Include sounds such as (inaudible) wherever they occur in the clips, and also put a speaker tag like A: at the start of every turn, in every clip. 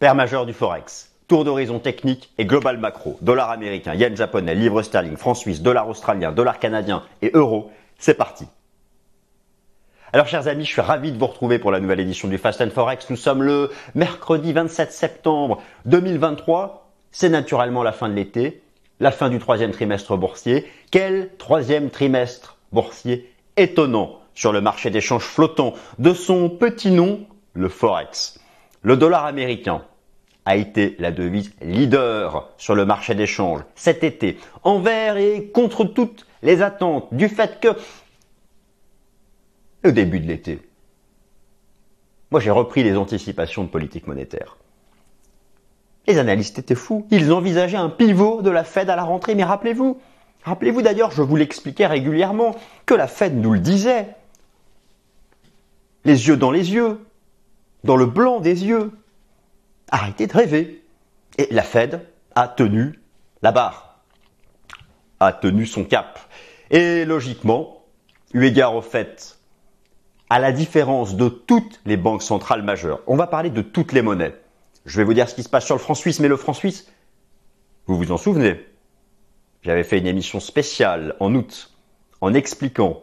A: Père majeur du Forex. Tour d'horizon technique et global macro. Dollar américain, yen japonais, livre sterling, franc suisse, dollar australien, dollar canadien et euro. C'est parti. Alors chers amis, je suis ravi de vous retrouver pour la nouvelle édition du Fast Forex. Nous sommes le mercredi 27 septembre 2023. C'est naturellement la fin de l'été, la fin du troisième trimestre boursier. Quel troisième trimestre boursier étonnant sur le marché d'échange flottant de son petit nom, le Forex. Le dollar américain a été la devise leader sur le marché d'échange cet été, envers et contre toutes les attentes du fait que, au début de l'été, moi j'ai repris les anticipations de politique monétaire. Les analystes étaient fous. Ils envisageaient un pivot de la Fed à la rentrée. Mais rappelez-vous, rappelez-vous d'ailleurs, je vous l'expliquais régulièrement, que la Fed nous le disait. Les yeux dans les yeux dans le blanc des yeux. Arrêtez de rêver. Et la Fed a tenu la barre, a tenu son cap. Et logiquement, eu égard au fait, à la différence de toutes les banques centrales majeures, on va parler de toutes les monnaies. Je vais vous dire ce qui se passe sur le franc suisse, mais le franc suisse, vous vous en souvenez? J'avais fait une émission spéciale en août en expliquant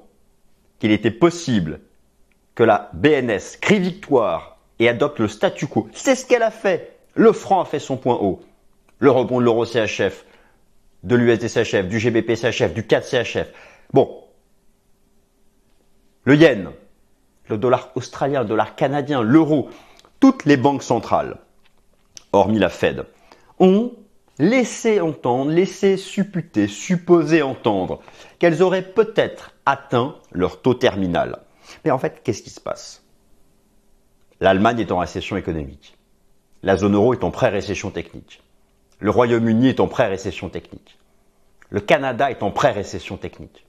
A: qu'il était possible que la BNS crie victoire et adopte le statu quo. C'est ce qu'elle a fait. Le franc a fait son point haut. Le rebond de l'euro CHF, de l'USD CHF, du GBP CHF, du 4 CHF. Bon. Le yen, le dollar australien, le dollar canadien, l'euro, toutes les banques centrales, hormis la Fed, ont laissé entendre, laissé supputer, supposer entendre qu'elles auraient peut-être atteint leur taux terminal. Mais en fait, qu'est-ce qui se passe? L'Allemagne est en récession économique. La zone euro est en pré-récession technique. Le Royaume-Uni est en pré-récession technique. Le Canada est en pré-récession technique.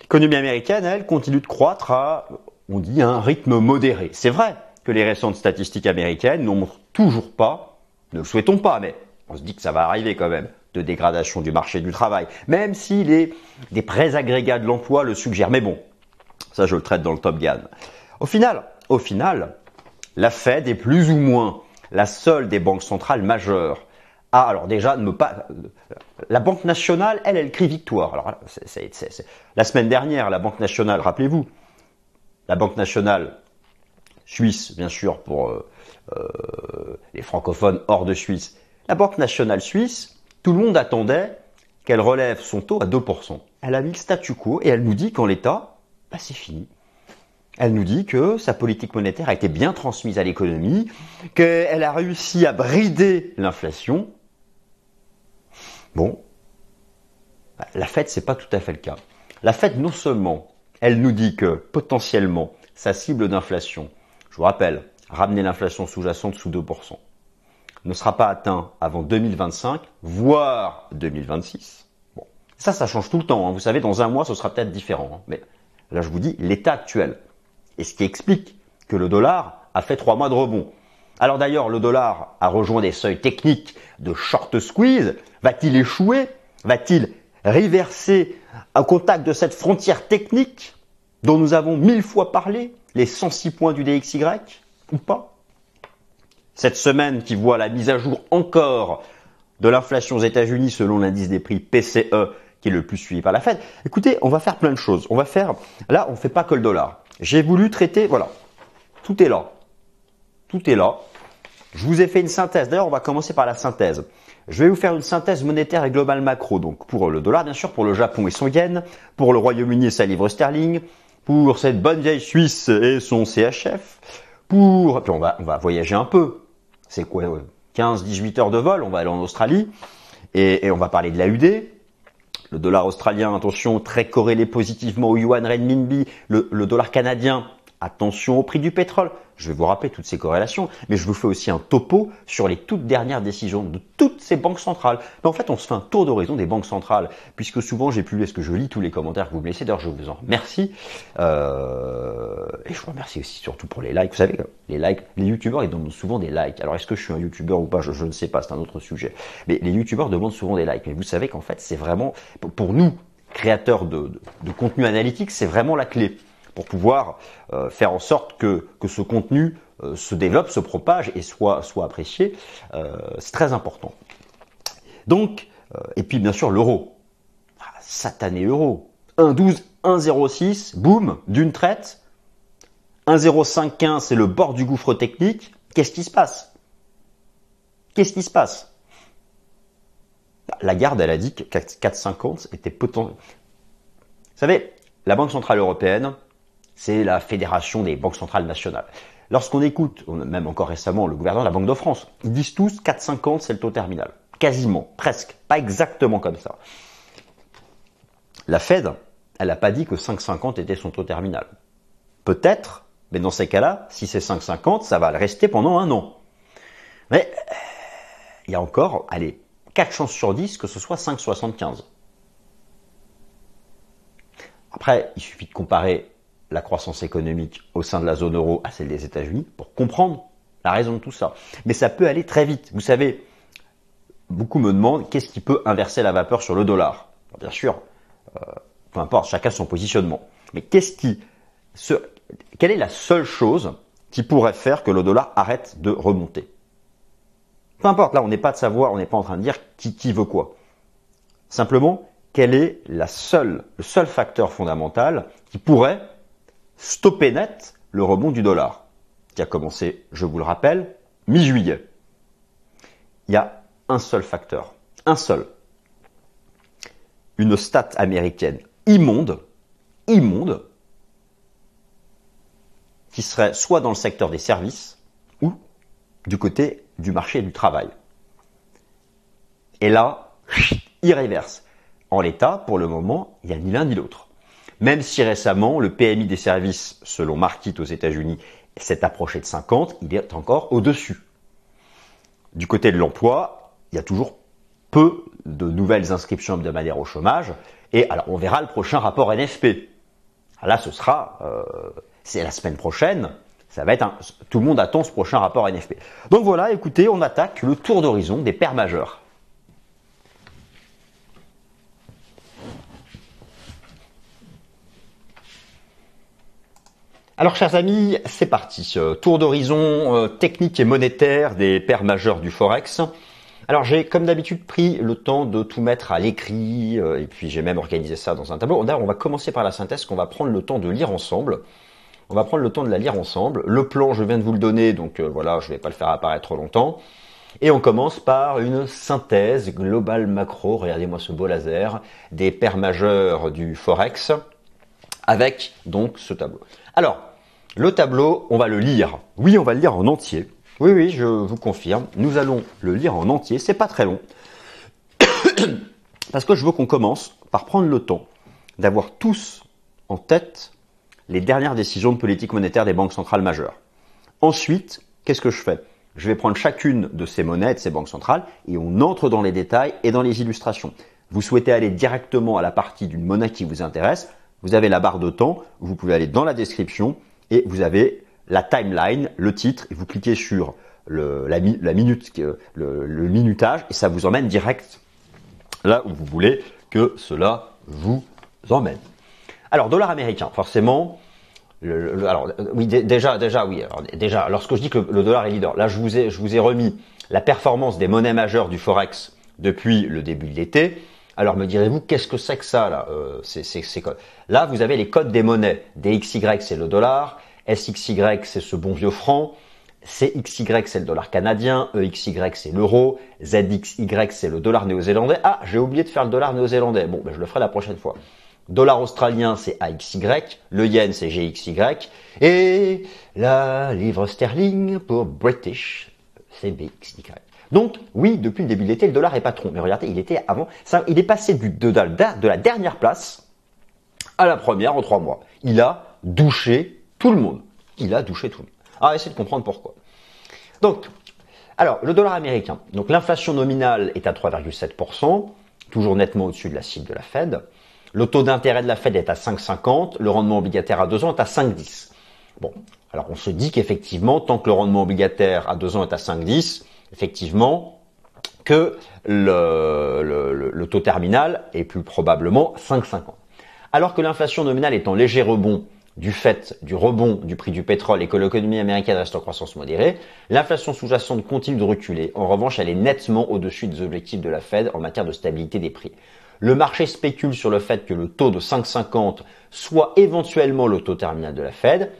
A: L'économie américaine, elle, continue de croître à, on dit, un rythme modéré. C'est vrai que les récentes statistiques américaines n'ont toujours pas, ne le souhaitons pas, mais on se dit que ça va arriver quand même, de dégradation du marché du travail, même si les, des prêts agrégats de l'emploi le suggèrent. Mais bon, ça je le traite dans le Top Gun. Au final, au final, la Fed est plus ou moins la seule des banques centrales majeures à, alors déjà, ne pas. La Banque nationale, elle, elle crie victoire. Alors, la semaine dernière, la Banque nationale, rappelez-vous, la Banque nationale suisse, bien sûr, pour euh, euh, les francophones hors de Suisse, la Banque nationale suisse, tout le monde attendait qu'elle relève son taux à 2%. Elle a mis le statu quo et elle nous dit qu'en l'état, bah, c'est fini. Elle nous dit que sa politique monétaire a été bien transmise à l'économie, qu'elle a réussi à brider l'inflation. Bon, la Fed, c'est pas tout à fait le cas. La Fed, non seulement, elle nous dit que potentiellement, sa cible d'inflation, je vous rappelle, ramener l'inflation sous-jacente sous 2%, ne sera pas atteint avant 2025, voire 2026. Bon, ça, ça change tout le temps. Hein. Vous savez, dans un mois, ce sera peut-être différent. Hein. Mais là, je vous dis l'état actuel. Et ce qui explique que le dollar a fait trois mois de rebond. Alors d'ailleurs, le dollar a rejoint des seuils techniques de short squeeze. Va-t-il échouer? Va-t-il reverser au contact de cette frontière technique dont nous avons mille fois parlé, les 106 points du DXY, ou pas? Cette semaine qui voit la mise à jour encore de l'inflation aux États-Unis selon l'indice des prix PCE qui est le plus suivi par la Fed. Écoutez, on va faire plein de choses. On va faire, là, on ne fait pas que le dollar. J'ai voulu traiter, voilà, tout est là. Tout est là. Je vous ai fait une synthèse. D'ailleurs, on va commencer par la synthèse. Je vais vous faire une synthèse monétaire et globale macro. Donc pour le dollar, bien sûr, pour le Japon et son yen, pour le Royaume-Uni et sa livre sterling, pour cette bonne vieille Suisse et son CHF, pour... Puis on va, on va voyager un peu. C'est quoi 15-18 heures de vol, on va aller en Australie et, et on va parler de l'AUD, le dollar australien, attention, très corrélé positivement au yuan renminbi. Le, le dollar canadien, attention au prix du pétrole. Je vais vous rappeler toutes ces corrélations, mais je vous fais aussi un topo sur les toutes dernières décisions de toutes ces banques centrales. Mais en fait, on se fait un tour d'horizon des banques centrales, puisque souvent j'ai publié, ce que je lis tous les commentaires que vous me laissez, d'ailleurs je vous en remercie. Euh, et je vous remercie aussi surtout pour les likes. Vous savez, les likes, les youtubeurs ils demandent souvent des likes. Alors est-ce que je suis un youtubeur ou pas? Je, ne sais pas, c'est un autre sujet. Mais les youtubeurs demandent souvent des likes. Mais vous savez qu'en fait, c'est vraiment, pour nous, créateurs de, de, de contenu analytique, c'est vraiment la clé. Pour pouvoir euh, faire en sorte que, que ce contenu euh, se développe, se propage et soit, soit apprécié. Euh, c'est très important. Donc, et puis bien sûr l'euro. Ah, satané euro. 1,12, 1,06, boum, d'une traite. 1,0515, c'est le bord du gouffre technique. Qu'est-ce qui se passe? Qu'est-ce qui se passe? La garde, elle a dit que 4,50 était potentiel. Vous savez, la Banque Centrale Européenne, c'est la fédération des banques centrales nationales. Lorsqu'on écoute, même encore récemment, le gouverneur de la Banque de France, ils disent tous 4,50 c'est le taux terminal. Quasiment, presque, pas exactement comme ça. La Fed, elle n'a pas dit que 5,50 était son taux terminal. Peut-être, mais dans ces cas-là, si c'est 5,50, ça va le rester pendant un an. Mais il y a encore, allez, 4 chances sur 10 que ce soit 5,75. Après, il suffit de comparer la croissance économique au sein de la zone euro à celle des États-Unis pour comprendre la raison de tout ça. Mais ça peut aller très vite. Vous savez, beaucoup me demandent qu'est-ce qui peut inverser la vapeur sur le dollar. bien sûr, euh, peu importe, chacun son positionnement. Mais qu'est-ce qui, quelle est la seule chose qui pourrait faire que le dollar arrête de remonter? Peu importe, là on n'est pas de savoir, on n'est pas en train de dire qui, qui veut quoi. Simplement, quel est le seul facteur fondamental qui pourrait stopper net le rebond du dollar, qui a commencé, je vous le rappelle, mi-juillet. Il y a un seul facteur, un seul. Une stat américaine immonde, immonde, qui serait soit dans le secteur des services ou du côté du marché du travail. Et là, il réverse. En l'état, pour le moment, il n'y a ni l'un ni l'autre. Même si récemment, le PMI des services, selon Markit aux États-Unis, s'est approché de 50, il est encore au-dessus. Du côté de l'emploi, il y a toujours peu de nouvelles inscriptions hebdomadaires au chômage. Et alors, on verra le prochain rapport NFP. Là, ce sera, euh, c'est la semaine prochaine. Ça va tout le monde attend ce prochain rapport NFP. Donc voilà, écoutez, on attaque le tour d'horizon des paires majeures. Alors chers amis, c'est parti. Tour d'horizon euh, technique et monétaire des paires majeures du Forex. Alors j'ai comme d'habitude pris le temps de tout mettre à l'écrit euh, et puis j'ai même organisé ça dans un tableau. On va commencer par la synthèse qu'on va prendre le temps de lire ensemble. On va prendre le temps de la lire ensemble. Le plan je viens de vous le donner donc euh, voilà je vais pas le faire apparaître trop longtemps. Et on commence par une synthèse globale macro, regardez-moi ce beau laser, des paires majeures du Forex avec donc ce tableau. Alors, le tableau, on va le lire. Oui, on va le lire en entier. Oui, oui, je vous confirme. Nous allons le lire en entier. C'est pas très long. (coughs) Parce que je veux qu'on commence par prendre le temps d'avoir tous en tête les dernières décisions de politique monétaire des banques centrales majeures. Ensuite, qu'est-ce que je fais? Je vais prendre chacune de ces monnaies, de ces banques centrales, et on entre dans les détails et dans les illustrations. Vous souhaitez aller directement à la partie d'une monnaie qui vous intéresse, vous avez la barre de temps, vous pouvez aller dans la description, et vous avez la timeline, le titre, et vous cliquez sur le, la, minute, le, minutage, et ça vous emmène direct là où vous voulez que cela vous emmène. Alors, dollar américain, forcément. Alors, oui, déjà, déjà, oui. Alors, déjà, lorsque je dis que le, dollar est leader, là, je vous ai, je vous ai remis la performance des monnaies majeures du forex depuis le début de l'été. Alors me direz-vous, qu'est-ce que c'est que ça là euh, Là, vous avez les codes des monnaies. DXY, c'est le dollar. SXY, c'est ce bon vieux franc. CXY, c'est le dollar canadien. EXY, c'est l'euro. ZXY, c'est le dollar néo-zélandais. Ah, j'ai oublié de faire le dollar néo-zélandais. Bon, ben, je le ferai la prochaine fois. Dollar australien, c'est AXY. Le yen, c'est GXY. Et la livre sterling pour British, c'est BXY. Donc, oui, depuis le début de l'été, le dollar est patron. Mais regardez, il était avant, il est passé du, de, la dernière place à la première en trois mois. Il a douché tout le monde. Il a douché tout le monde. Alors, essayez de comprendre pourquoi. Donc, alors, le dollar américain. Donc, l'inflation nominale est à 3,7%, toujours nettement au-dessus de la cible de la Fed. Le taux d'intérêt de la Fed est à 5,50, le rendement obligataire à 2 ans est à 5,10. Bon, alors on se dit qu'effectivement, tant que le rendement obligataire à 2 ans est à 5,10, effectivement, que le, taux terminal est plus probablement 5,50. Alors que l'inflation nominale est en léger rebond du fait du rebond du prix du pétrole et que l'économie américaine reste en croissance modérée, l'inflation sous-jacente continue de reculer. En revanche, elle est nettement au-dessus des objectifs de la Fed en matière de stabilité des prix. Le marché spécule sur le fait que le taux de 5,50 soit éventuellement le taux terminal de la Fed.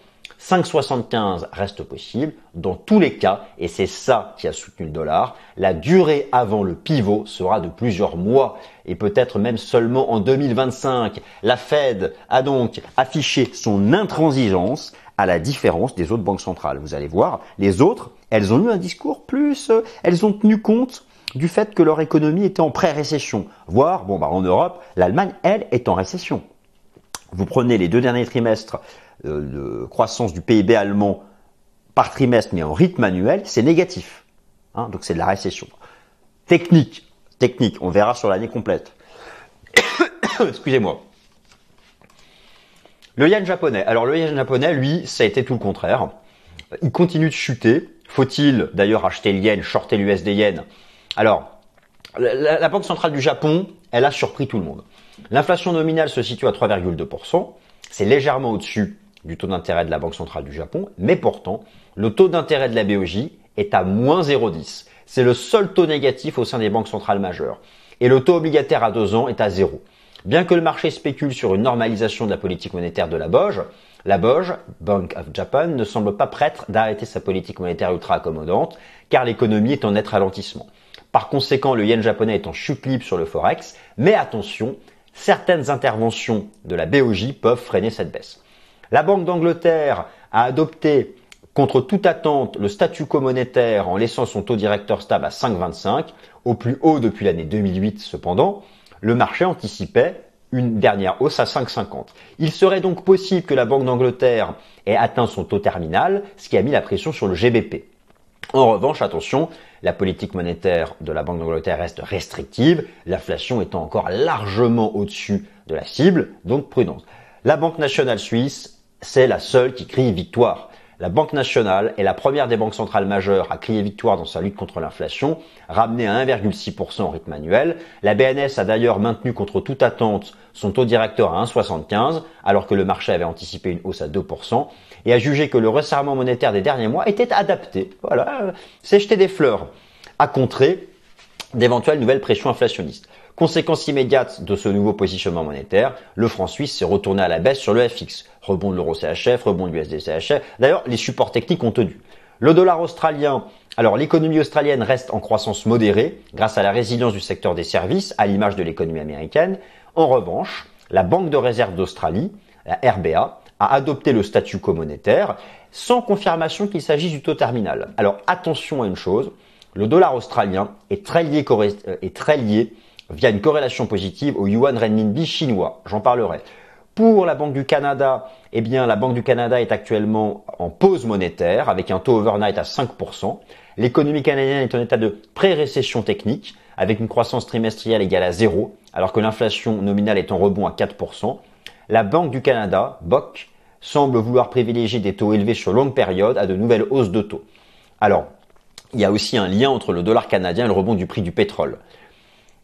A: 5,75 reste possible. Dans tous les cas, et c'est ça qui a soutenu le dollar, la durée avant le pivot sera de plusieurs mois et peut-être même seulement en 2025. La Fed a donc affiché son intransigeance à la différence des autres banques centrales. Vous allez voir, les autres, elles ont eu un discours plus, euh, elles ont tenu compte du fait que leur économie était en pré-récession. Voire, bon, bah, en Europe, l'Allemagne, elle, est en récession. Vous prenez les deux derniers trimestres de croissance du PIB allemand par trimestre, mais en rythme annuel, c'est négatif. Hein, donc c'est de la récession. Technique, technique, on verra sur l'année complète. (coughs) Excusez-moi. Le yen japonais. Alors le yen japonais, lui, ça a été tout le contraire. Il continue de chuter. Faut-il d'ailleurs acheter le yen, shorter l'USD yen? Alors, la, Banque centrale du Japon, elle a surpris tout le monde. L'inflation nominale se situe à 3,2%. C'est légèrement au-dessus du taux d'intérêt de la Banque centrale du Japon, mais pourtant, le taux d'intérêt de la BOJ est à moins 0,10. C'est le seul taux négatif au sein des banques centrales majeures. Et le taux obligataire à deux ans est à zéro. Bien que le marché spécule sur une normalisation de la politique monétaire de la BOJ, la BOJ, Bank of Japan, ne semble pas prête d'arrêter sa politique monétaire ultra accommodante, car l'économie est en net ralentissement. Par conséquent, le yen japonais est en chute libre sur le forex, mais attention, certaines interventions de la BOJ peuvent freiner cette baisse. La Banque d'Angleterre a adopté contre toute attente le statu quo monétaire en laissant son taux directeur stable à 5,25, au plus haut depuis l'année 2008 cependant, le marché anticipait une dernière hausse à 5,50. Il serait donc possible que la Banque d'Angleterre ait atteint son taux terminal, ce qui a mis la pression sur le GBP. En revanche, attention, la politique monétaire de la Banque d'Angleterre reste restrictive, l'inflation étant encore largement au-dessus de la cible, donc prudence. La Banque nationale suisse, c'est la seule qui crie victoire. La Banque nationale est la première des banques centrales majeures à crier victoire dans sa lutte contre l'inflation, ramenée à 1,6% en rythme annuel. La BNS a d'ailleurs maintenu contre toute attente son taux directeur à 1,75%, alors que le marché avait anticipé une hausse à 2%, et a jugé que le resserrement monétaire des derniers mois était adapté. Voilà, c'est jeter des fleurs, à contrer d'éventuelles nouvelles pressions inflationnistes. Conséquence immédiate de ce nouveau positionnement monétaire, le franc suisse s'est retourné à la baisse sur le FX. Rebond de l'euro CHF, rebond de l'USD CHF. D'ailleurs, les supports techniques ont tenu. Le dollar australien, alors l'économie australienne reste en croissance modérée grâce à la résilience du secteur des services, à l'image de l'économie américaine. En revanche, la Banque de réserve d'Australie, la RBA, a adopté le statu quo monétaire sans confirmation qu'il s'agisse du taux terminal. Alors attention à une chose, le dollar australien est très lié, euh, est très lié via une corrélation positive au yuan renminbi chinois. J'en parlerai. Pour la Banque du Canada, eh bien, la Banque du Canada est actuellement en pause monétaire avec un taux overnight à 5%. L'économie canadienne est en état de pré-récession technique avec une croissance trimestrielle égale à zéro, alors que l'inflation nominale est en rebond à 4%. La Banque du Canada, BOC, semble vouloir privilégier des taux élevés sur longue période à de nouvelles hausses de taux. Alors, il y a aussi un lien entre le dollar canadien et le rebond du prix du pétrole.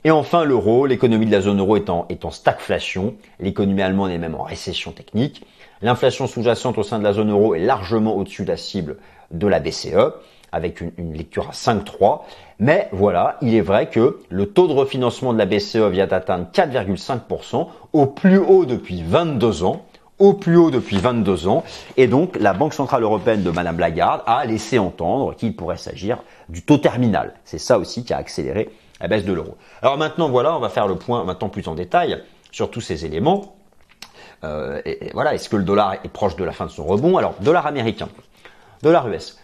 A: Et enfin, l'euro, l'économie de la zone euro est en, stagflation, l'économie allemande est même en récession technique, l'inflation sous-jacente au sein de la zone euro est largement au-dessus de la cible de la BCE, avec une, une lecture à 5,3, mais voilà, il est vrai que le taux de refinancement de la BCE vient d'atteindre 4,5% au plus haut depuis 22 ans, au plus haut depuis 22 ans. Et donc, la Banque Centrale Européenne de Madame Lagarde a laissé entendre qu'il pourrait s'agir du taux terminal. C'est ça aussi qui a accéléré la baisse de l'euro. Alors maintenant, voilà, on va faire le point maintenant plus en détail sur tous ces éléments. Euh, et, voilà, est-ce que le dollar est proche de la fin de son rebond? Alors, dollar américain, dollar US.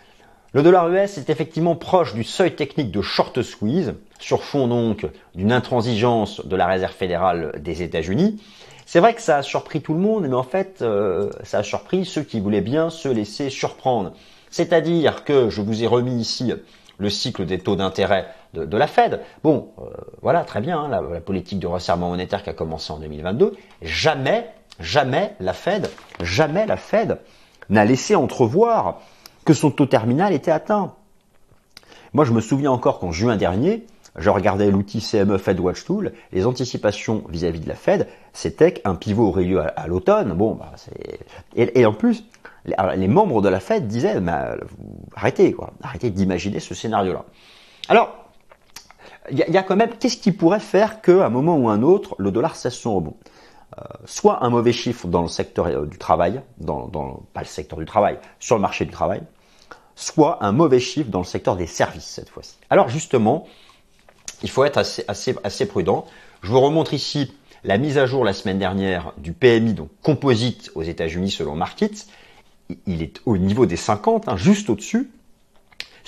A: Le dollar US est effectivement proche du seuil technique de short squeeze, sur fond donc d'une intransigeance de la Réserve fédérale des États-Unis. C'est vrai que ça a surpris tout le monde, mais en fait, euh, ça a surpris ceux qui voulaient bien se laisser surprendre. C'est-à-dire que je vous ai remis ici le cycle des taux d'intérêt de, la Fed. Bon, euh, voilà, très bien, hein, la, politique de resserrement monétaire qui a commencé en 2022. Jamais, jamais la Fed, jamais la Fed n'a laissé entrevoir que son taux terminal était atteint. Moi, je me souviens encore qu'en juin dernier, je regardais l'outil CME Fed Watch Tool, les anticipations vis-à-vis de la Fed, c'était qu'un pivot aurait lieu à, l'automne. Bon, bah, et, en plus, les, membres de la Fed disaient, bah, arrêtez quoi, arrêtez d'imaginer ce scénario-là. Alors, il y, a quand même, qu'est-ce qui pourrait faire qu'à un moment ou un autre, le dollar cesse son rebond Soit un mauvais chiffre dans le secteur euh, du travail, dans, pas le secteur du travail, sur le marché du travail, soit un mauvais chiffre dans le secteur des services cette fois-ci. Alors justement, il faut être assez, assez, prudent. Je vous remontre ici la mise à jour la semaine dernière du PMI, donc composite aux États-Unis selon Markets. Il est au niveau des 50, hein, juste au-dessus.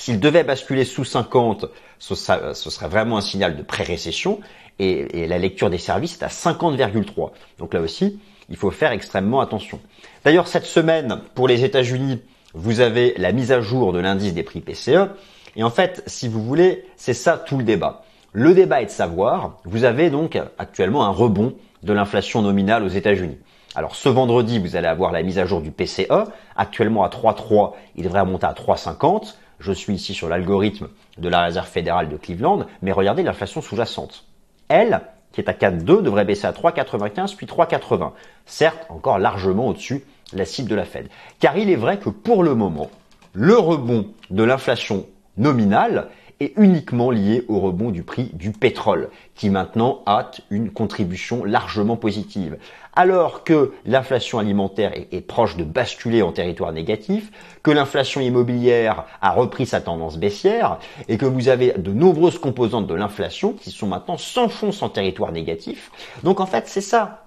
A: S'il devait basculer sous 50, ce, serait vraiment un signal de pré-récession. Et, la lecture des services est à 50,3. Donc là aussi, il faut faire extrêmement attention. D'ailleurs, cette semaine, pour les États-Unis, vous avez la mise à jour de l'indice des prix PCE. Et en fait, si vous voulez, c'est ça tout le débat. Le débat est de savoir, vous avez donc actuellement un rebond de l'inflation nominale aux États-Unis. Alors ce vendredi, vous allez avoir la mise à jour du PCE, actuellement à 3,3, il devrait remonter à 3,50. Je suis ici sur l'algorithme de la Réserve fédérale de Cleveland, mais regardez l'inflation sous-jacente. Elle, qui est à 4,2, devrait baisser à 3,95 puis 3,80. Certes, encore largement au-dessus de la cible de la Fed. Car il est vrai que pour le moment, le rebond de l'inflation nominale est uniquement lié au rebond du prix du pétrole, qui maintenant a une contribution largement positive. Alors que l'inflation alimentaire est, proche de basculer en territoire négatif, que l'inflation immobilière a repris sa tendance baissière, et que vous avez de nombreuses composantes de l'inflation qui sont maintenant s'enfoncent en territoire négatif. Donc en fait c'est ça.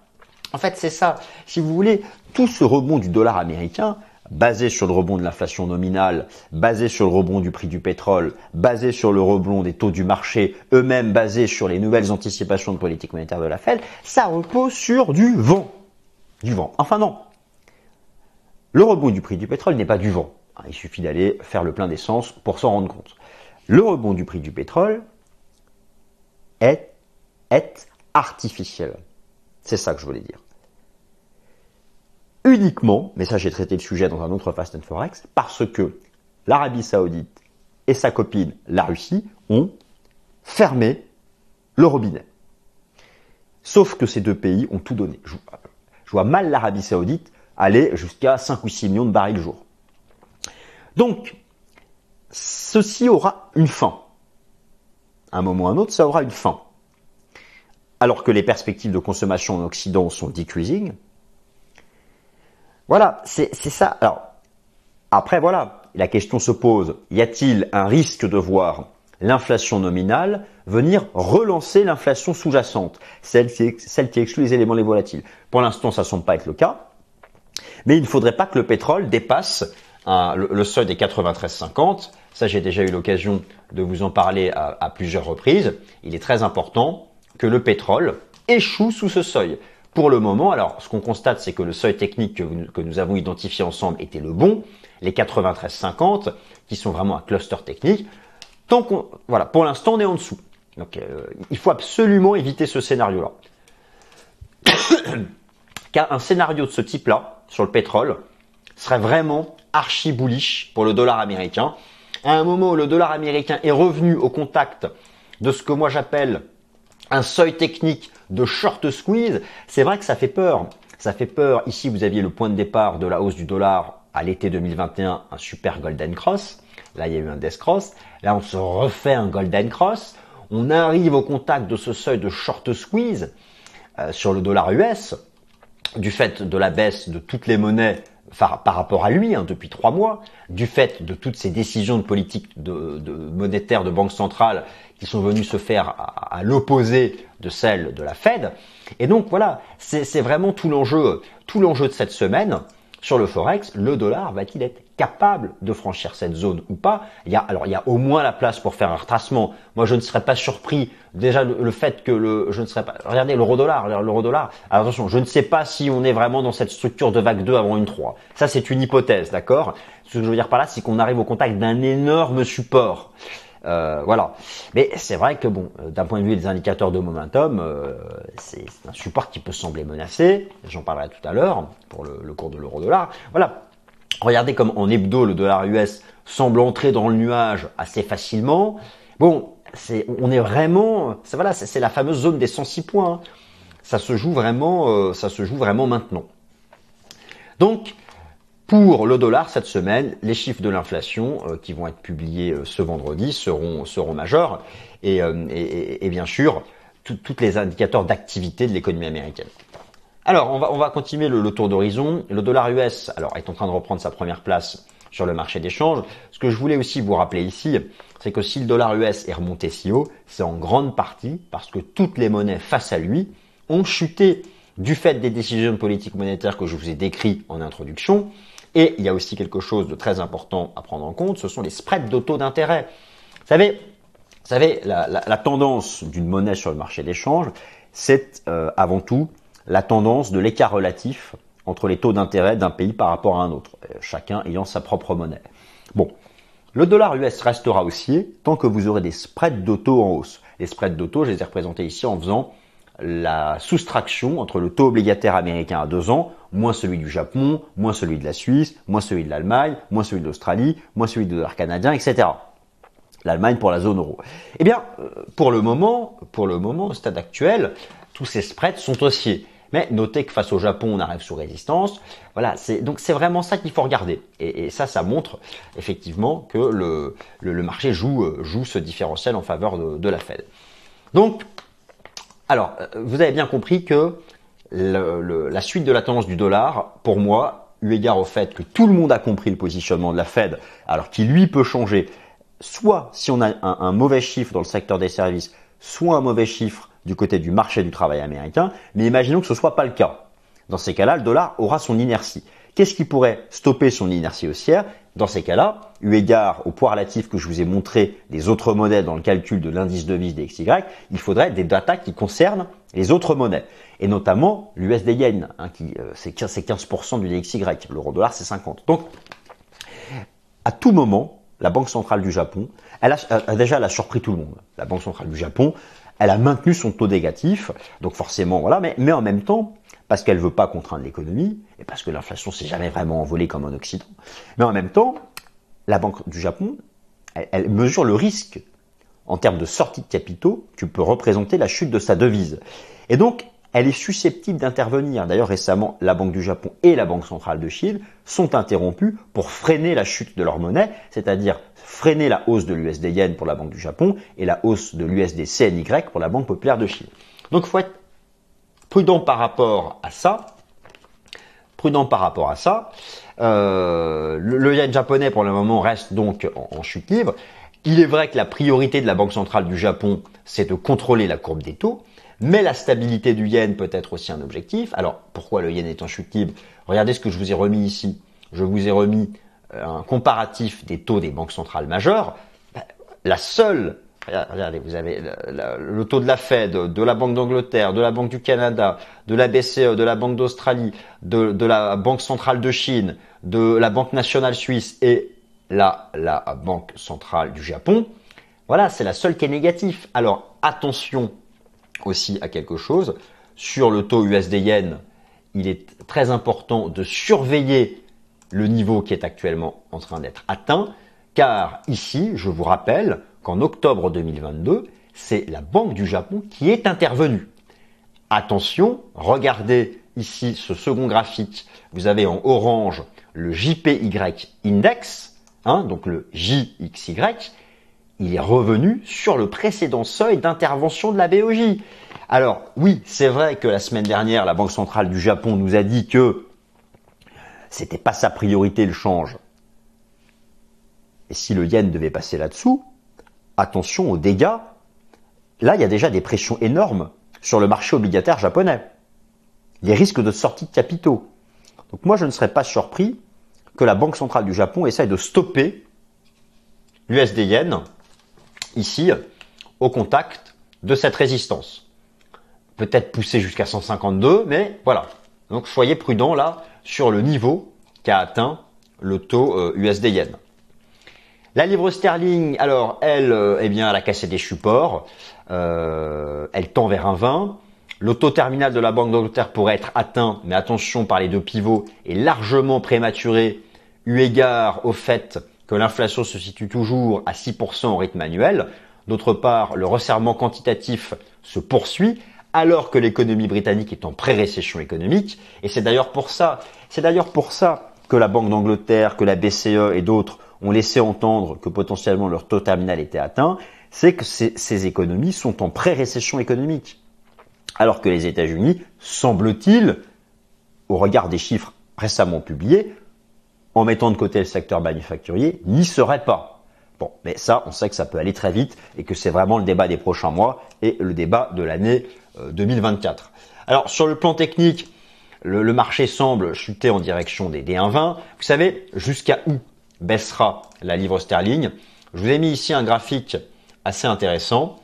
A: En fait c'est ça. Si vous voulez, tout ce rebond du dollar américain, basé sur le rebond de l'inflation nominale, basé sur le rebond du prix du pétrole, basé sur le rebond des taux du marché, eux-mêmes basés sur les nouvelles anticipations de politique monétaire de la Fed, ça repose sur du vent. Du vent. Enfin non. Le rebond du prix du pétrole n'est pas du vent. Hein, il suffit d'aller faire le plein d'essence pour s'en rendre compte. Le rebond du prix du pétrole est, est artificiel. C'est ça que je voulais dire uniquement, mais ça j'ai traité le sujet dans un autre Fast and Forex, parce que l'Arabie Saoudite et sa copine, la Russie, ont fermé le robinet. Sauf que ces deux pays ont tout donné. Je, vois mal l'Arabie Saoudite aller jusqu'à 5 ou 6 millions de barils le jour. Donc, ceci aura une fin. À un moment ou à un autre, ça aura une fin. Alors que les perspectives de consommation en Occident sont decreasing, voilà, c'est ça. Alors, après, voilà, la question se pose, y a-t-il un risque de voir l'inflation nominale venir relancer l'inflation sous-jacente, celle, qui exclut les éléments les volatiles? Pour l'instant, ça ne semble pas être le cas, mais il ne faudrait pas que le pétrole dépasse le, seuil des 93,50. Ça, j'ai déjà eu l'occasion de vous en parler à plusieurs reprises. Il est très important que le pétrole échoue sous ce seuil. Pour le moment, alors, ce qu'on constate, c'est que le seuil technique que, nous avons identifié ensemble était le bon, les 93,50, qui sont vraiment un cluster technique. Tant qu'on, voilà, pour l'instant, on est en dessous. Donc, euh, il faut absolument éviter ce scénario-là. (coughs) Car un scénario de ce type-là, sur le pétrole, serait vraiment archi bullish pour le dollar américain. À un moment où le dollar américain est revenu au contact de ce que moi j'appelle un seuil technique de short squeeze, c'est vrai que ça fait peur. Ça fait peur. Ici, vous aviez le point de départ de la hausse du dollar à l'été 2021, un super golden cross. Là, il y a eu un death cross. Là, on se refait un golden cross. On arrive au contact de ce seuil de short squeeze euh, sur le dollar US du fait de la baisse de toutes les monnaies par, rapport à lui hein, depuis trois mois, du fait de toutes ces décisions de politique monétaire de banque centrale qui sont venus se faire à, l'opposé de celle de la Fed. Et donc voilà, c'est vraiment tout l'enjeu, tout l'enjeu de cette semaine sur le forex. Le dollar va-t-il être capable de franchir cette zone ou pas? Il y a alors il y a au moins la place pour faire un retracement. Moi, je ne serais pas surpris déjà le, fait que le je ne serais pas regardez l'euro dollar, l'euro dollar. attention, je ne sais pas si on est vraiment dans cette structure de vague 2 avant une 3. Ça c'est une hypothèse, d'accord? Ce que je veux dire par là, c'est qu'on arrive au contact d'un énorme support. Euh, voilà. Mais c'est vrai que bon, euh, d'un point de vue des indicateurs de momentum, euh, c'est un support qui peut sembler menacé. J'en parlerai tout à l'heure pour le, cours de l'euro-dollar. Voilà. Regardez comme en hebdo, le dollar US semble entrer dans le nuage assez facilement. Bon, c'est, on est vraiment, c'est voilà, c'est la fameuse zone des 106 points. Hein. Ça se joue vraiment, ça se joue vraiment maintenant. Donc, pour le dollar cette semaine, les chiffres de l'inflation euh, qui vont être publiés euh, ce vendredi seront, seront majeurs et, et, bien sûr tous les indicateurs d'activité de l'économie américaine. Alors, on va, on va continuer le, le tour d'horizon. Le dollar US, alors, est en train de reprendre sa première place sur le marché d'échange. Ce que je voulais aussi vous rappeler ici, c'est que si le dollar US est remonté si haut, c'est en grande partie parce que toutes les monnaies face à lui ont chuté du fait des décisions politiques monétaires que je vous ai décrites en introduction. Et il y a aussi quelque chose de très important à prendre en compte, ce sont les spreads de taux d'intérêt. Vous savez, la, tendance d'une monnaie sur le marché d'échange, c'est euh, avant tout la tendance de l'écart relatif entre les taux d'intérêt d'un pays par rapport à un autre, euh, chacun ayant sa propre monnaie. Bon, le dollar US restera haussier tant que vous aurez des spreads d'auto en hausse. Les spreads d'auto, je les ai représentés ici en faisant la soustraction entre le taux obligataire américain à deux ans, moins celui du Japon, moins celui de la Suisse, moins celui de l'Allemagne, moins celui de l'Australie, moins celui du dollar canadien, etc. L'Allemagne pour la zone euro. Eh bien, euh, pour le moment, pour le moment, au stade actuel, tous ces spreads sont haussiers. Mais notez que face au Japon, on arrive sous résistance. Voilà, c'est donc c'est vraiment ça qu'il faut regarder. Et, ça, ça montre effectivement que le, le, marché joue, euh, joue ce différentiel en faveur de, de la Fed. Donc, alors, euh, vous avez bien compris que la suite de la tendance du dollar, pour moi, eu égard au fait que tout le monde a compris le positionnement de la Fed, alors qu'il lui peut changer, soit si on a un, un mauvais chiffre dans le secteur des services, soit un mauvais chiffre du côté du marché du travail américain, mais imaginons que ce ne soit pas le cas. Dans ces cas-là, le dollar aura son inertie. Qu'est-ce qui pourrait stopper son inertie haussière? Dans ces cas-là, eu égard au poids relatif que je vous ai montré des autres monnaies dans le calcul de l'indice de devise XY, il faudrait des datas qui concernent les autres monnaies, et notamment l'USD Yen, hein, qui euh, c'est 15% du DXY, l'euro dollar c'est 50. Donc, à tout moment, la Banque centrale du Japon, elle a, déjà elle a surpris tout le monde. La Banque centrale du Japon, elle a maintenu son taux négatif, donc forcément, voilà, mais en même temps, parce qu'elle veut pas contraindre l'économie, et parce que l'inflation s'est jamais vraiment envolée comme en Occident, mais en même temps, la Banque du Japon, elle, mesure le risque en termes de sortie de capitaux que peut représenter la chute de sa devise. Et donc, elle est susceptible d'intervenir. D'ailleurs, récemment, la Banque du Japon et la Banque centrale de Chine sont interrompues pour freiner la chute de leur monnaie, c'est-à-dire freiner la hausse de l'USD Yen pour la Banque du Japon et la hausse de l'USD CNY pour la Banque populaire de Chine. Donc, faut être prudent par rapport à ça. Prudent par rapport à ça. Euh, le, yen japonais, pour le moment, reste donc en chute libre. Il est vrai que la priorité de la Banque centrale du Japon, c'est de contrôler la courbe des taux. Mais la stabilité du yen peut être aussi un objectif. Alors, pourquoi le yen est en chute libre? Regardez ce que je vous ai remis ici. Je vous ai remis euh, un comparatif des taux des banques centrales majeures. Ben, la seule, regardez, vous avez le, taux de la Fed, de la Banque d'Angleterre, de la Banque du Canada, de la BCE, de la Banque d'Australie, de, la Banque centrale de Chine, de la Banque nationale suisse et la, la Banque centrale du Japon. Voilà, c'est la seule qui est négative. Alors, attention aussi à quelque chose. Sur le taux USD yen, il est très important de surveiller le niveau qui est actuellement en train d'être atteint, car ici, je vous rappelle qu'en octobre 2022, c'est la Banque du Japon qui est intervenue. Attention, regardez ici ce second graphique. Vous avez en orange le JPY index, hein, donc le JXY, il est revenu sur le précédent seuil d'intervention de la BOJ. Alors oui, c'est vrai que la semaine dernière, la Banque centrale du Japon nous a dit que c'était pas sa priorité le change. Et si le yen devait passer là-dessous, attention aux dégâts. Là, il y a déjà des pressions énormes sur le marché obligataire japonais. Les risques de sortie de capitaux. Donc moi, je ne serais pas surpris que la Banque centrale du Japon essaye de stopper l'USD yen ici au contact de cette résistance. Peut-être pousser jusqu'à 152, mais voilà. Donc soyez prudent là sur le niveau qu'a atteint le taux USD euh, yen. La livre sterling, alors elle, euh, eh bien, elle a cassé des supports. Euh, elle tend vers un 20. Le taux terminal de la Banque d'Angleterre pourrait être atteint, mais attention par les deux pivots, est largement prématuré eu égard au fait que l'inflation se situe toujours à 6% au rythme annuel. D'autre part, le resserrement quantitatif se poursuit alors que l'économie britannique est en pré-récession économique. Et c'est d'ailleurs pour ça, c'est d'ailleurs pour ça que la Banque d'Angleterre, que la BCE et d'autres ont laissé entendre que potentiellement leur taux terminal était atteint, c'est que ces, économies sont en pré-récession économique. Alors que les États-Unis, semble-t-il, au regard des chiffres récemment publiés, en mettant de côté le secteur manufacturier, n'y seraient pas. Bon, mais ça, on sait que ça peut aller très vite et que c'est vraiment le débat des prochains mois et le débat de l'année 2024. Euh, Alors, sur le plan technique, le, le, marché semble chuter en direction des D120. Vous savez, jusqu'à où baissera la livre sterling Je vous ai mis ici un graphique assez intéressant.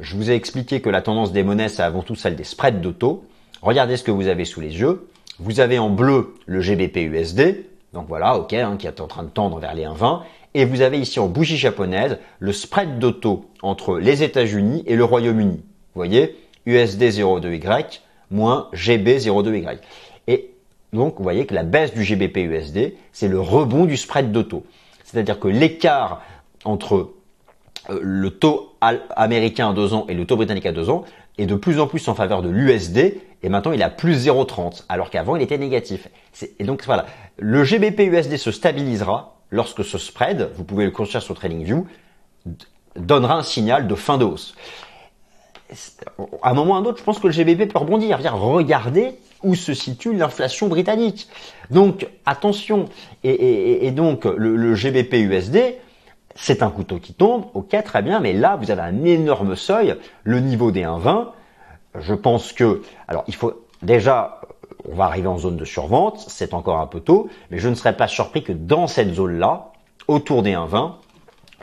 A: Je vous ai expliqué que la tendance des monnaies, c'est avant tout celle des spreads d'auto. Regardez ce que vous avez sous les yeux. Vous avez en bleu le GBP USD, donc voilà, ok, hein, qui est en train de tendre vers les 1,20. Et vous avez ici en bougie japonaise le spread d'auto entre les États-Unis et le Royaume-Uni. Vous voyez, USD 02Y moins GB 02Y. Donc, vous voyez que la baisse du GBP USD, c'est le rebond du spread d'auto. C'est-à-dire que l'écart entre euh, le taux américain à 2 ans et le taux britannique à 2 ans est de plus en plus en faveur de l'USD et maintenant il à plus 0,30 alors qu'avant il était négatif. Et donc voilà, le GBP USD se stabilisera lorsque ce spread, vous pouvez le construire sur TradingView, donnera un signal de fin de hausse. À un moment ou à un autre, je pense que le GBP peut rebondir. Regardez où se situe l'inflation britannique. Donc attention. Et, donc le, le GBP USD, c'est un couteau qui tombe, ok, très bien, mais là, vous avez un énorme seuil, le niveau des 1,20. Je pense que, alors, il faut déjà, on va arriver en zone de survente, c'est encore un peu tôt, mais je ne serais pas surpris que dans cette zone-là, autour des 1,20,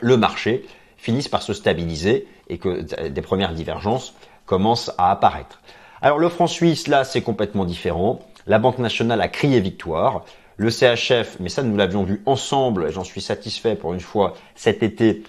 A: le marché finisse par se stabiliser et que des premières divergences commencent à apparaître. Alors, le franc suisse, là, c'est complètement différent. La Banque nationale a crié victoire. Le CHF, mais ça nous l'avions vu ensemble, j'en suis satisfait pour une fois cet été,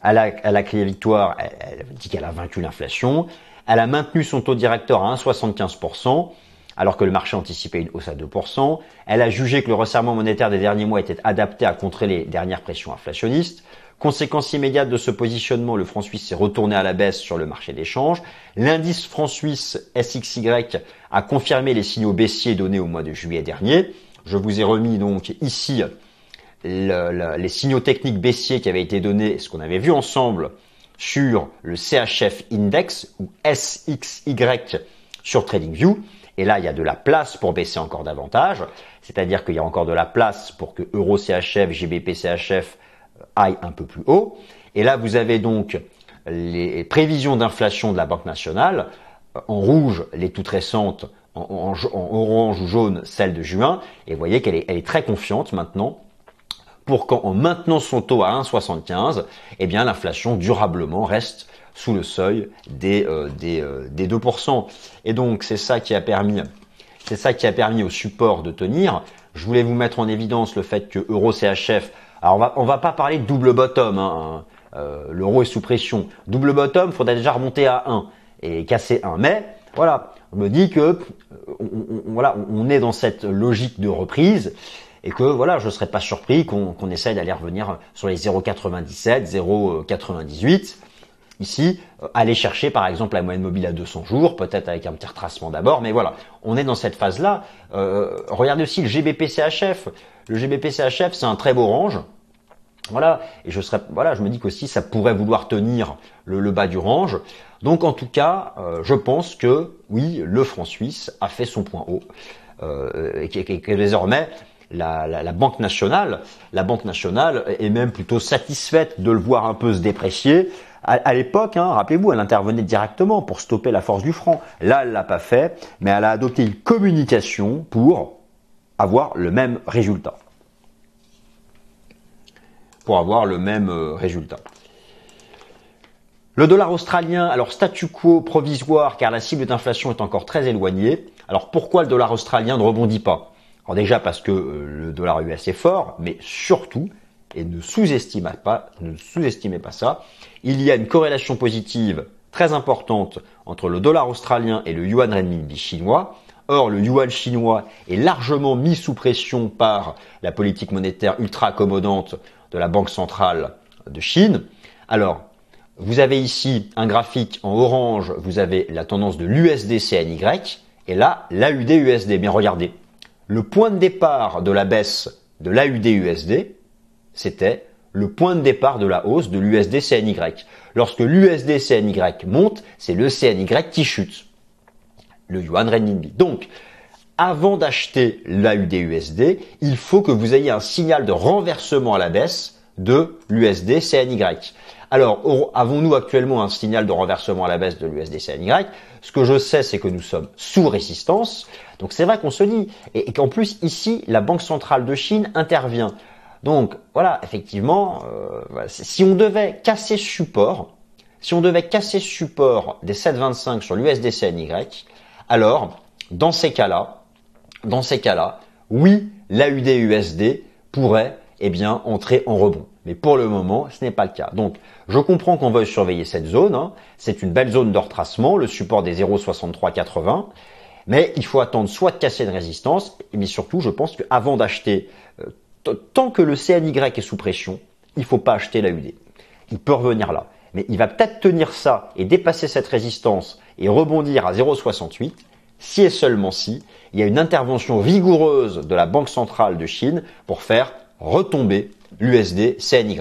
A: à la, crié victoire, elle, dit qu'elle a vaincu l'inflation, elle a maintenu son taux directeur à 1,75%, alors que le marché anticipait une hausse à 2%. Elle a jugé que le resserrement monétaire des derniers mois était adapté à contrer les dernières pressions inflationnistes. Conséquence immédiate de ce positionnement, le franc suisse s'est retourné à la baisse sur le marché d'échange. L'indice franc suisse SXY a confirmé les signaux baissiers donnés au mois de juillet dernier. Je vous ai remis donc ici les signaux techniques baissiers qui avaient été donnés, ce qu'on avait vu ensemble sur le CHF Index ou SXY sur TradingView. Et là, il y a de la place pour baisser encore davantage. C'est-à-dire qu'il y a encore de la place pour que Euro CHF, GBP CHF aillent un peu plus haut. Et là, vous avez donc les prévisions d'inflation de la Banque nationale. En rouge, les toutes récentes en, orange ou jaune celle de juin, et vous voyez qu'elle est, très confiante maintenant pour qu'en maintenant son taux à 1,75, eh bien l'inflation durablement reste sous le seuil des, euh, des, euh, des 2%. Et donc c'est ça qui a permis c'est ça qui a permis au support de tenir. Je voulais vous mettre en évidence le fait que Euro CHF, alors on va, va pas parler de double bottom, hein, euh, l'euro est sous pression. Double bottom, il faudrait déjà remonter à 1 et casser 1. Mais voilà, on me dit que euh, on, voilà, on est dans cette logique de reprise et que voilà, je ne serais pas surpris qu'on essaye d'aller revenir sur les 0,97, 0,98. Ici, euh, aller chercher par exemple la moyenne mobile à 200 jours, peut-être avec un petit retracement d'abord, mais voilà, on est dans cette phase-là. Euh, regardez aussi le GBP-CHF. Le GBP-CHF, c'est un très beau range. Voilà, et je serais, voilà, je me dis qu'aussi ça pourrait vouloir tenir le, bas du range. Donc en tout cas, euh, je pense que oui, le franc suisse a fait son point haut euh, et que, désormais la, Banque nationale, la Banque nationale est même plutôt satisfaite de le voir un peu se déprécier. À, l'époque, hein, rappelez-vous, elle intervenait directement pour stopper la force du franc. Là, elle l'a pas fait, mais elle a adopté une communication pour avoir le même résultat pour avoir le même euh, résultat. Le dollar australien, alors statu quo provisoire car la cible d'inflation est encore très éloignée. Alors pourquoi le dollar australien ne rebondit pas? Alors déjà parce que euh, le dollar US est fort, mais surtout, et ne sous-estimez pas, ne ça, il y a une corrélation positive très importante entre le dollar australien et le yuan renminbi chinois. Or, le yuan chinois est largement mis sous pression par la politique monétaire ultra accommodante de la Banque centrale de Chine. Alors, vous avez ici un graphique en orange, vous avez la tendance de l'USD CNY et là l'AUD USD. Bien regardez, le point de départ de la baisse de l'AUD USD, c'était le point de départ de la hausse de l'USD CNY. Lorsque l'USD CNY monte, c'est le CNY qui chute. Le yuan renminbi. Donc, avant d'acheter l'AUD USD, il faut que vous ayez un signal de renversement à la baisse de l'USD CNY. Alors, avons-nous actuellement un signal de renversement à la baisse de l'USD CNY Ce que je sais, c'est que nous sommes sous résistance. Donc c'est vrai qu'on se dit, et, qu'en plus ici, la Banque centrale de Chine intervient. Donc voilà, effectivement, euh, si on devait casser ce support, si on devait casser ce support des 7,25 sur l'USD CNY, alors dans ces cas-là, dans ces cas-là, oui, l'AUD USD pourrait eh bien entrer en rebond. Mais pour le moment, ce n'est pas le cas. Donc, je comprends qu'on veuille surveiller cette zone. Hein. C'est une belle zone de retracement, le support des 0,6380. Mais il faut attendre soit de casser une résistance, mais surtout, je pense qu'avant d'acheter, tant que le CNY est sous pression, il ne faut pas acheter l'AUD. Il peut revenir là. Mais il va peut-être tenir ça et dépasser cette résistance et rebondir à 0,68 si et seulement si il y a une intervention vigoureuse de la Banque centrale de Chine pour faire retomber l'USD CNY.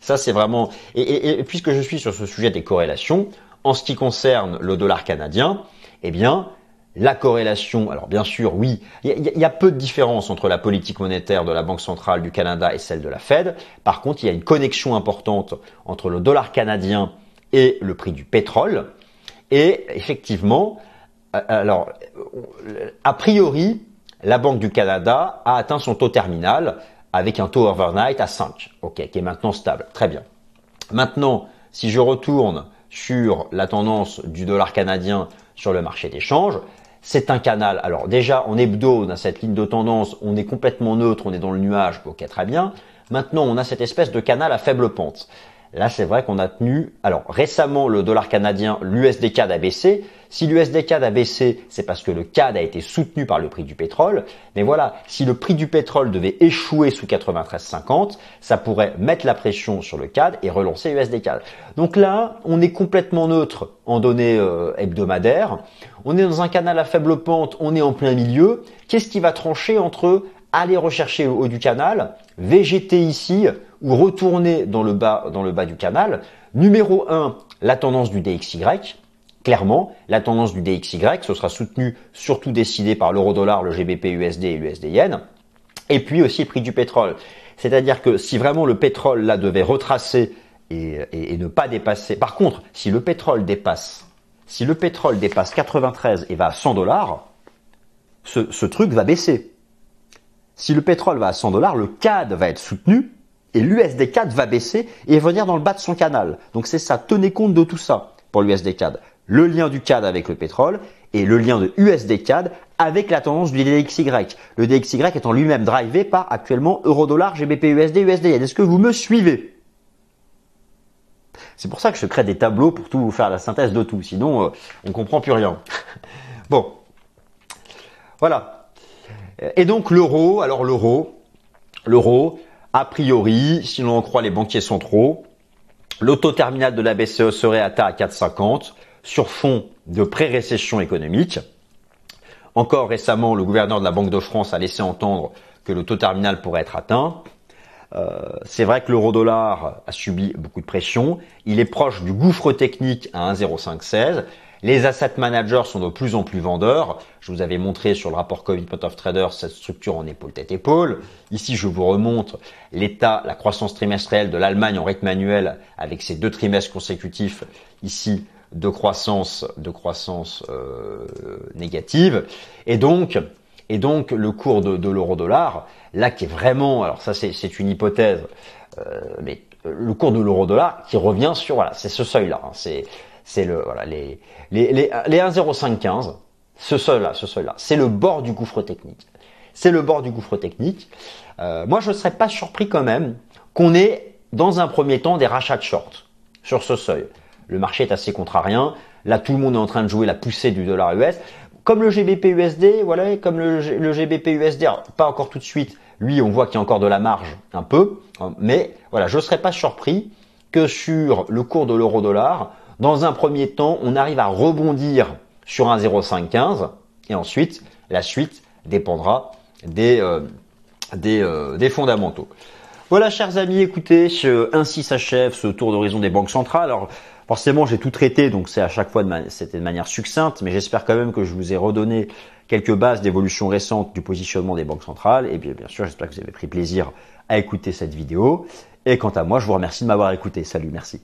A: Ça, c'est vraiment. Et, puisque je suis sur ce sujet des corrélations, en ce qui concerne le dollar canadien, eh bien, la corrélation, alors bien sûr, oui, il y, a peu de différence entre la politique monétaire de la Banque centrale du Canada et celle de la Fed. Par contre, il y a une connexion importante entre le dollar canadien et le prix du pétrole. Et effectivement, euh, alors, a priori, la Banque du Canada a atteint son taux terminal avec un taux overnight à 5, ok, qui est maintenant stable. Très bien. Maintenant, si je retourne sur la tendance du dollar canadien sur le marché d'échange, c'est un canal. Alors déjà, en hebdo, on a cette ligne de tendance, on est complètement neutre, on est dans le nuage, ok, très bien. Maintenant, on a cette espèce de canal à faible pente. Là, c'est vrai qu'on a tenu. Alors récemment, le dollar canadien, l'USD a baissé. Si l'USD CAD a baissé, c'est parce que le CAD a été soutenu par le prix du pétrole. Mais voilà, si le prix du pétrole devait échouer sous 93,50, ça pourrait mettre la pression sur le CAD et relancer l'USD CAD. Donc là, on est complètement neutre en données euh, hebdomadaires. On est dans un canal à faible pente, on est en plein milieu. Qu'est-ce qui va trancher entre aller rechercher au haut du canal, végéter ici ou retourner dans le bas, dans le bas du canal? Numéro 1, la tendance du DXY. Clairement, la tendance du DXY, ce sera soutenu surtout décidé par l'euro-dollar, le GBP USD et l'USD yen. Et puis aussi le prix du pétrole. C'est-à-dire que si vraiment le pétrole là devait retracer et, ne pas dépasser. Par contre, si le pétrole dépasse, si le pétrole dépasse 93 et va à 100 dollars, ce, ce truc va baisser. Si le pétrole va à 100 dollars, le CAD va être soutenu et l'USD CAD va baisser et venir dans le bas de son canal. Donc c'est ça, tenez compte de tout ça pour l'USD CAD. Le lien du CAD avec le pétrole et le lien de USD CAD avec la tendance du DXY. Le DXY étant lui-même drivé par actuellement euro-dollar, GBP USD, USD. Est-ce que vous me suivez? C'est pour ça que je crée des tableaux pour tout vous faire la synthèse de tout. Sinon, on euh, on comprend plus rien. (laughs) bon. Voilà. Et donc l'euro, alors l'euro, l'euro, a priori, si l'on en croit les banquiers centraux, le taux terminal de la BCE serait atteint à 4,50 sur fond de pré-récession économique. Encore récemment, le gouverneur de la Banque de France a laissé entendre que le taux terminal pourrait être atteint. Euh, c'est vrai que l'euro-dollar a subi beaucoup de pression. Il est proche du gouffre technique à 1,0516. Les asset managers sont de plus en plus vendeurs. Je vous avais montré sur le rapport Covid Pot of Traders cette structure en épaule tête épaule. Ici, je vous remonte l'état, la croissance trimestrielle de l'Allemagne en rythme annuel avec ses deux trimestres consécutifs ici de croissance, de croissance euh, négative. Et donc, et donc le cours de, l'euro-dollar, là qui est vraiment, alors ça c'est une hypothèse, euh, mais le cours de l'euro-dollar qui revient sur, voilà, c'est ce seuil-là. Hein. c'est c'est le voilà les les les, les 1,0515, ce seuil-là, ce seuil-là, c'est le bord du gouffre technique. C'est le bord du gouffre technique. Euh, moi, je ne serais pas surpris quand même qu'on ait dans un premier temps des rachats de short sur ce seuil. Le marché est assez contrarien. Là, tout le monde est en train de jouer la poussée du dollar US. Comme le GBP USD, voilà, comme le, GBP USD, pas encore tout de suite. Lui, on voit qu'il y a encore de la marge, un peu. Mais voilà, je ne serais pas surpris que sur le cours de l'euro-dollar, dans un premier temps, on arrive à rebondir sur un 0,515 et ensuite, la suite dépendra des, euh, euh, des, fondamentaux. Voilà, chers amis, écoutez, ainsi s'achève ce tour d'horizon des banques centrales. Alors, forcément, j'ai tout traité, donc c'est à chaque fois de, de manière succincte, mais j'espère quand même que je vous ai redonné quelques bases d'évolution récente du positionnement des banques centrales. Et bien, bien sûr, j'espère que vous avez pris plaisir à écouter cette vidéo. Et quant à moi, je vous remercie de m'avoir écouté. Salut, merci.